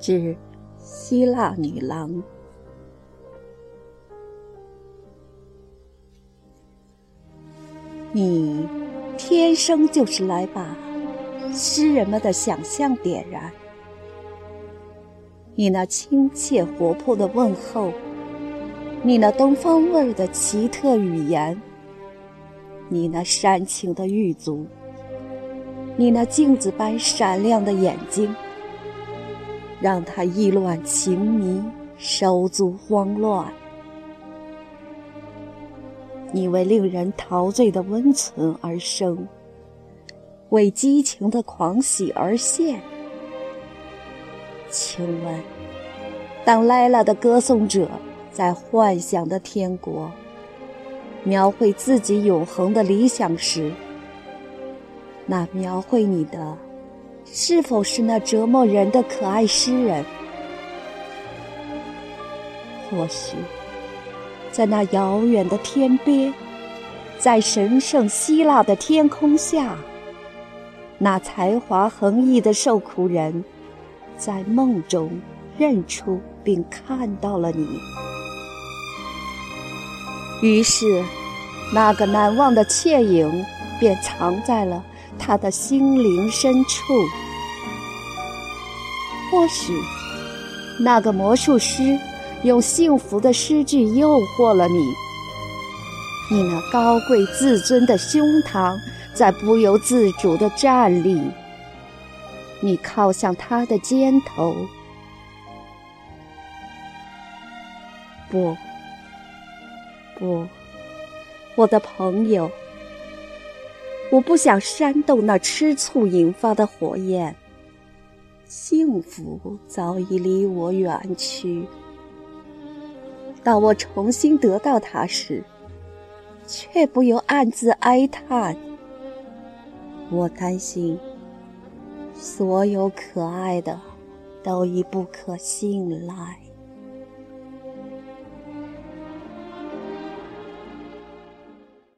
之希腊女郎。你天生就是来把诗人们的想象点燃。你那亲切活泼的问候，你那东方味儿的奇特语言，你那煽情的玉足，你那镜子般闪亮的眼睛，让他意乱情迷，手足慌乱。你为令人陶醉的温存而生，为激情的狂喜而现。请问，当莱拉的歌颂者在幻想的天国描绘自己永恒的理想时，那描绘你的是否是那折磨人的可爱诗人？或许。在那遥远的天边，在神圣希腊的天空下，那才华横溢的受苦人，在梦中认出并看到了你。于是，那个难忘的倩影便藏在了他的心灵深处。或许，那个魔术师。用幸福的诗句诱惑了你，你那高贵自尊的胸膛在不由自主地站立，你靠向他的肩头。不，不，我的朋友，我不想煽动那吃醋引发的火焰。幸福早已离我远去。当我重新得到它时，却不由暗自哀叹。我担心，所有可爱的都已不可信赖。